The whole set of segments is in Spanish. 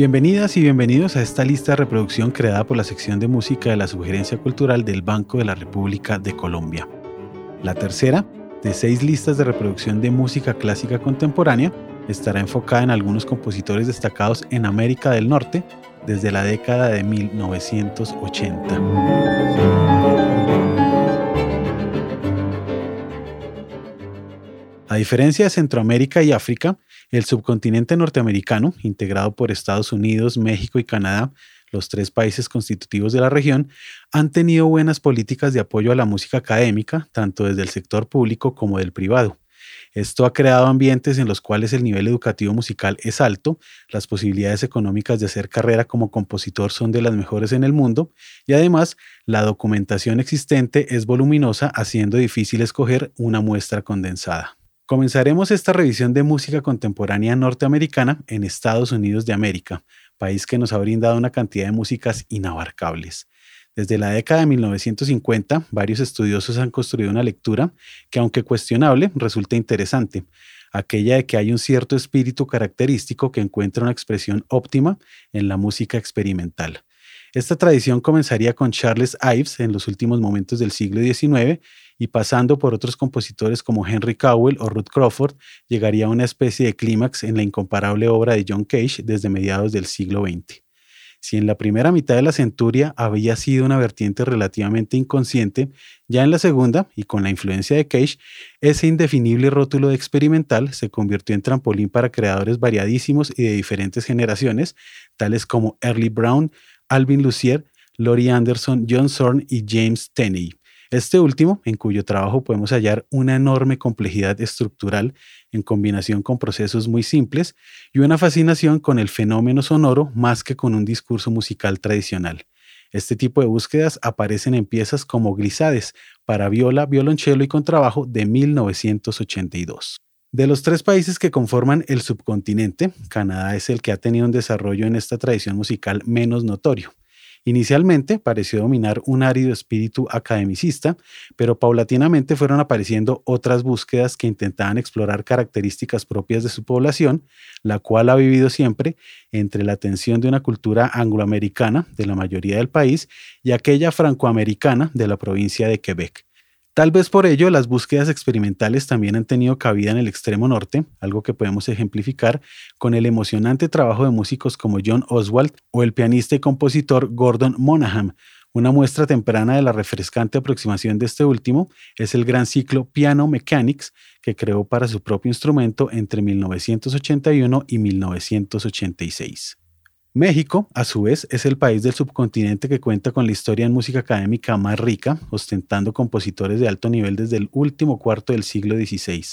Bienvenidas y bienvenidos a esta lista de reproducción creada por la sección de música de la Sugerencia Cultural del Banco de la República de Colombia. La tercera, de seis listas de reproducción de música clásica contemporánea, estará enfocada en algunos compositores destacados en América del Norte desde la década de 1980. A diferencia de Centroamérica y África, el subcontinente norteamericano, integrado por Estados Unidos, México y Canadá, los tres países constitutivos de la región, han tenido buenas políticas de apoyo a la música académica, tanto desde el sector público como del privado. Esto ha creado ambientes en los cuales el nivel educativo musical es alto, las posibilidades económicas de hacer carrera como compositor son de las mejores en el mundo y además la documentación existente es voluminosa, haciendo difícil escoger una muestra condensada. Comenzaremos esta revisión de música contemporánea norteamericana en Estados Unidos de América, país que nos ha brindado una cantidad de músicas inabarcables. Desde la década de 1950, varios estudiosos han construido una lectura que, aunque cuestionable, resulta interesante, aquella de que hay un cierto espíritu característico que encuentra una expresión óptima en la música experimental. Esta tradición comenzaría con Charles Ives en los últimos momentos del siglo XIX y pasando por otros compositores como Henry Cowell o Ruth Crawford, llegaría a una especie de clímax en la incomparable obra de John Cage desde mediados del siglo XX. Si en la primera mitad de la centuria había sido una vertiente relativamente inconsciente, ya en la segunda, y con la influencia de Cage, ese indefinible rótulo de experimental se convirtió en trampolín para creadores variadísimos y de diferentes generaciones, tales como Early Brown, Alvin Lucier, Laurie Anderson, John Zorn y James Tenney. Este último, en cuyo trabajo podemos hallar una enorme complejidad estructural en combinación con procesos muy simples y una fascinación con el fenómeno sonoro más que con un discurso musical tradicional. Este tipo de búsquedas aparecen en piezas como Glisades para viola, violonchelo y contrabajo de 1982. De los tres países que conforman el subcontinente, Canadá es el que ha tenido un desarrollo en esta tradición musical menos notorio. Inicialmente pareció dominar un árido espíritu academicista, pero paulatinamente fueron apareciendo otras búsquedas que intentaban explorar características propias de su población, la cual ha vivido siempre entre la tensión de una cultura angloamericana de la mayoría del país y aquella francoamericana de la provincia de Quebec. Tal vez por ello las búsquedas experimentales también han tenido cabida en el extremo norte, algo que podemos ejemplificar con el emocionante trabajo de músicos como John Oswald o el pianista y compositor Gordon Monaghan. Una muestra temprana de la refrescante aproximación de este último es el gran ciclo Piano Mechanics que creó para su propio instrumento entre 1981 y 1986. México, a su vez, es el país del subcontinente que cuenta con la historia en música académica más rica, ostentando compositores de alto nivel desde el último cuarto del siglo XVI.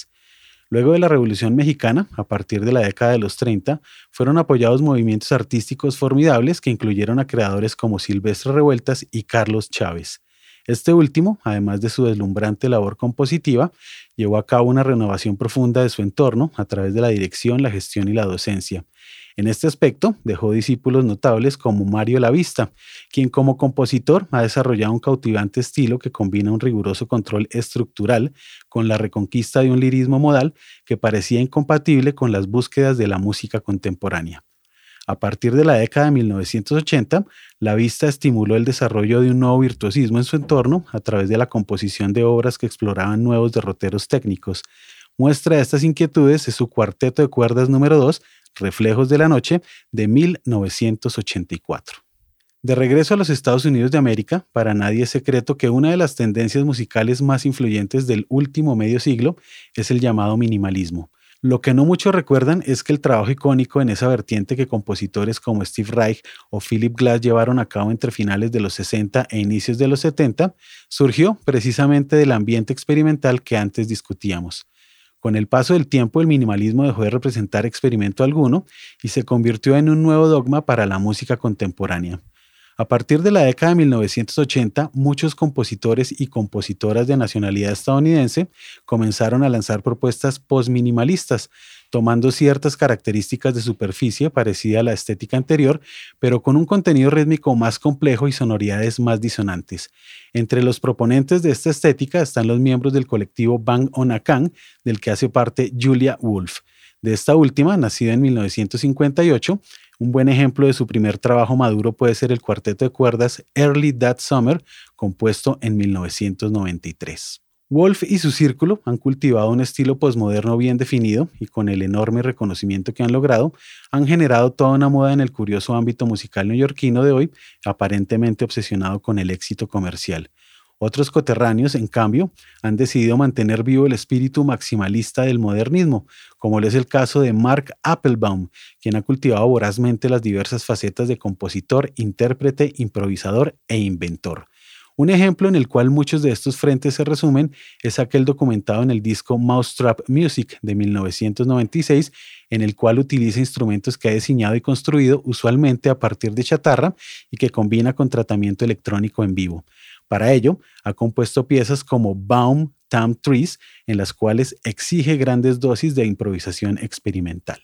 Luego de la Revolución Mexicana, a partir de la década de los 30, fueron apoyados movimientos artísticos formidables que incluyeron a creadores como Silvestre Revueltas y Carlos Chávez. Este último, además de su deslumbrante labor compositiva, llevó a cabo una renovación profunda de su entorno a través de la dirección, la gestión y la docencia. En este aspecto, dejó discípulos notables como Mario Lavista, quien como compositor ha desarrollado un cautivante estilo que combina un riguroso control estructural con la reconquista de un lirismo modal que parecía incompatible con las búsquedas de la música contemporánea. A partir de la década de 1980, la vista estimuló el desarrollo de un nuevo virtuosismo en su entorno a través de la composición de obras que exploraban nuevos derroteros técnicos. Muestra estas inquietudes es su cuarteto de cuerdas número 2, Reflejos de la Noche, de 1984. De regreso a los Estados Unidos de América, para nadie es secreto que una de las tendencias musicales más influyentes del último medio siglo es el llamado minimalismo. Lo que no muchos recuerdan es que el trabajo icónico en esa vertiente que compositores como Steve Reich o Philip Glass llevaron a cabo entre finales de los 60 e inicios de los 70 surgió precisamente del ambiente experimental que antes discutíamos. Con el paso del tiempo, el minimalismo dejó de representar experimento alguno y se convirtió en un nuevo dogma para la música contemporánea. A partir de la década de 1980, muchos compositores y compositoras de nacionalidad estadounidense comenzaron a lanzar propuestas postminimalistas, tomando ciertas características de superficie parecida a la estética anterior, pero con un contenido rítmico más complejo y sonoridades más disonantes. Entre los proponentes de esta estética están los miembros del colectivo Bang On Akan, del que hace parte Julia Wolf. De esta última, nacida en 1958, Un buen ejemplo de su primer trabajo maduro puede ser el cuarteto de cuerdas Early That Summer, compuesto en 1993. Wolf y su círculo han cultivado un estilo posmoderno bien definido y con el enorme reconocimiento que han logrado, han generado toda una moda en el curioso ámbito musical neoyorquino de hoy, aparentemente obsesionado con el éxito comercial. Otros coterráneos, en cambio, han decidido mantener vivo el espíritu maximalista del modernismo, como lo es el caso de Mark Applebaum, quien ha cultivado vorazmente las diversas facetas de compositor, intérprete, improvisador e inventor. Un ejemplo en el cual muchos de estos frentes se resumen es aquel documentado en el disco Mousetrap Music de 1996, en el cual utiliza instrumentos que ha diseñado y construido usualmente a partir de chatarra y que combina con tratamiento electrónico en vivo. Para ello, ha compuesto piezas como Baum Tam Trees, en las cuales exige grandes dosis de improvisación experimental.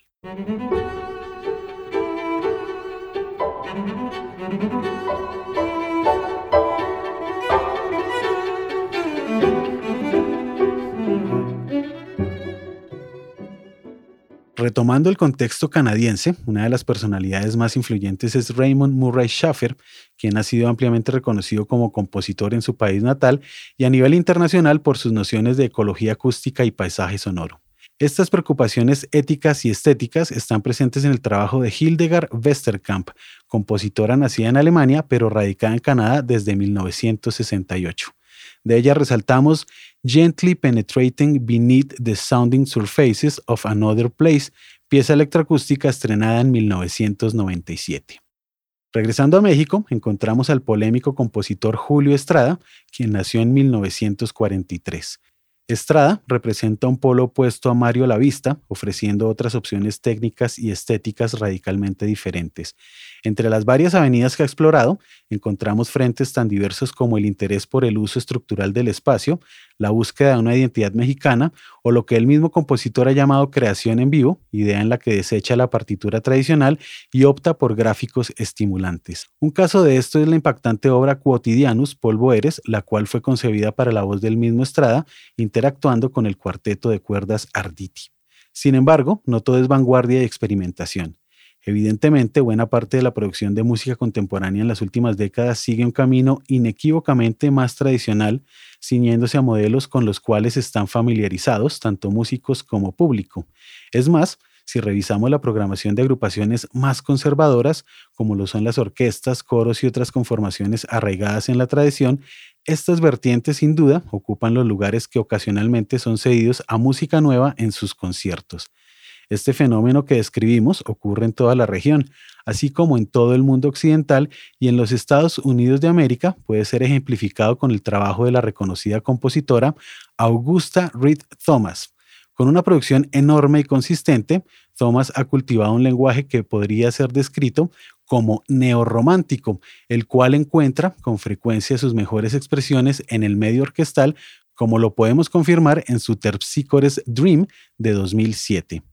Retomando el contexto canadiense, una de las personalidades más influyentes es Raymond Murray Schaffer, quien ha sido ampliamente reconocido como compositor en su país natal y a nivel internacional por sus nociones de ecología acústica y paisaje sonoro. Estas preocupaciones éticas y estéticas están presentes en el trabajo de Hildegard Westerkamp, compositora nacida en Alemania pero radicada en Canadá desde 1968. De ella resaltamos Gently Penetrating Beneath the Sounding Surfaces of Another Place, pieza electroacústica estrenada en 1997. Regresando a México, encontramos al polémico compositor Julio Estrada, quien nació en 1943. Estrada representa un polo opuesto a Mario Lavista, ofreciendo otras opciones técnicas y estéticas radicalmente diferentes. Entre las varias avenidas que ha explorado, encontramos frentes tan diversos como el interés por el uso estructural del espacio, la búsqueda de una identidad mexicana o lo que el mismo compositor ha llamado creación en vivo, idea en la que desecha la partitura tradicional y opta por gráficos estimulantes. Un caso de esto es la impactante obra Quotidianus, Polvo Eres, la cual fue concebida para la voz del mismo Estrada, interactuando con el cuarteto de cuerdas Arditi. Sin embargo, no todo es vanguardia y experimentación. Evidentemente, buena parte de la producción de música contemporánea en las últimas décadas sigue un camino inequívocamente más tradicional, ciñéndose a modelos con los cuales están familiarizados tanto músicos como público. Es más, si revisamos la programación de agrupaciones más conservadoras, como lo son las orquestas, coros y otras conformaciones arraigadas en la tradición, estas vertientes sin duda ocupan los lugares que ocasionalmente son cedidos a música nueva en sus conciertos. Este fenómeno que describimos ocurre en toda la región, así como en todo el mundo occidental y en los Estados Unidos de América puede ser ejemplificado con el trabajo de la reconocida compositora Augusta Reed Thomas. Con una producción enorme y consistente, Thomas ha cultivado un lenguaje que podría ser descrito como neorromántico, el cual encuentra con frecuencia sus mejores expresiones en el medio orquestal, como lo podemos confirmar en su Terpsichores Dream de 2007.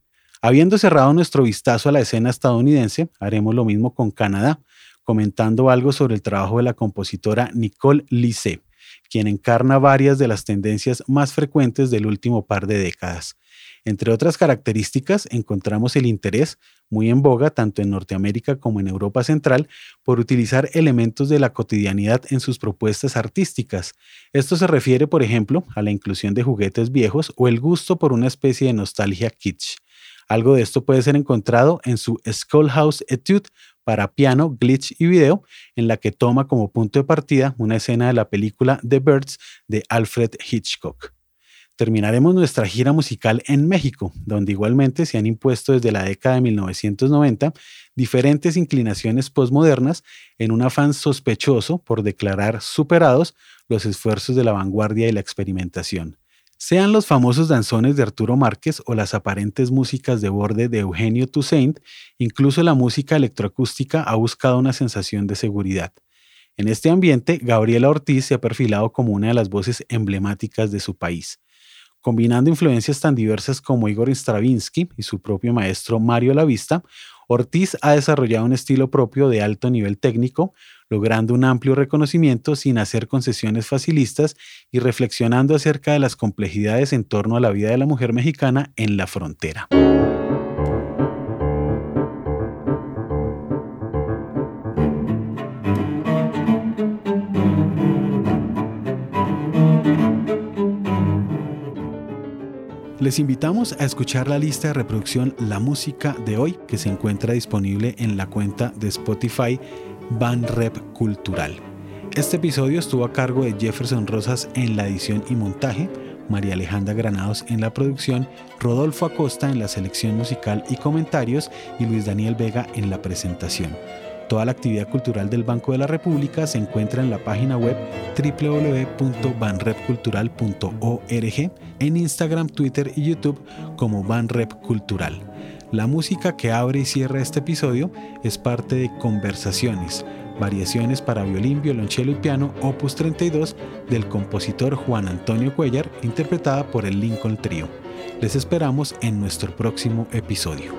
Habiendo cerrado nuestro vistazo a la escena estadounidense, haremos lo mismo con Canadá, comentando algo sobre el trabajo de la compositora Nicole Lissé, quien encarna varias de las tendencias más frecuentes del último par de décadas. Entre otras características, encontramos el interés, muy en boga tanto en Norteamérica como en Europa Central, por utilizar elementos de la cotidianidad en sus propuestas artísticas. Esto se refiere, por ejemplo, a la inclusión de juguetes viejos o el gusto por una especie de nostalgia kitsch. Algo de esto puede ser encontrado en su Skullhouse Etude para piano, glitch y video, en la que toma como punto de partida una escena de la película The Birds de Alfred Hitchcock. Terminaremos nuestra gira musical en México, donde igualmente se han impuesto desde la década de 1990 diferentes inclinaciones postmodernas en un afán sospechoso por declarar superados los esfuerzos de la vanguardia y la experimentación. Sean los famosos danzones de Arturo Márquez o las aparentes músicas de borde de Eugenio Toussaint, incluso la música electroacústica ha buscado una sensación de seguridad. En este ambiente, Gabriela Ortiz se ha perfilado como una de las voces emblemáticas de su país. Combinando influencias tan diversas como Igor Stravinsky y su propio maestro Mario Lavista, Ortiz ha desarrollado un estilo propio de alto nivel técnico, logrando un amplio reconocimiento sin hacer concesiones facilistas y reflexionando acerca de las complejidades en torno a la vida de la mujer mexicana en la frontera. Les invitamos a escuchar la lista de reproducción La Música de hoy que se encuentra disponible en la cuenta de Spotify Rep Cultural. Este episodio estuvo a cargo de Jefferson Rosas en la edición y montaje, María Alejandra Granados en la producción, Rodolfo Acosta en la selección musical y comentarios y Luis Daniel Vega en la presentación. Toda la actividad cultural del Banco de la República se encuentra en la página web www.banrepcultural.org, en Instagram, Twitter y YouTube como Banrep Cultural. La música que abre y cierra este episodio es parte de Conversaciones, variaciones para violín, violonchelo y piano, opus 32 del compositor Juan Antonio Cuellar, interpretada por el Lincoln Trio. Les esperamos en nuestro próximo episodio.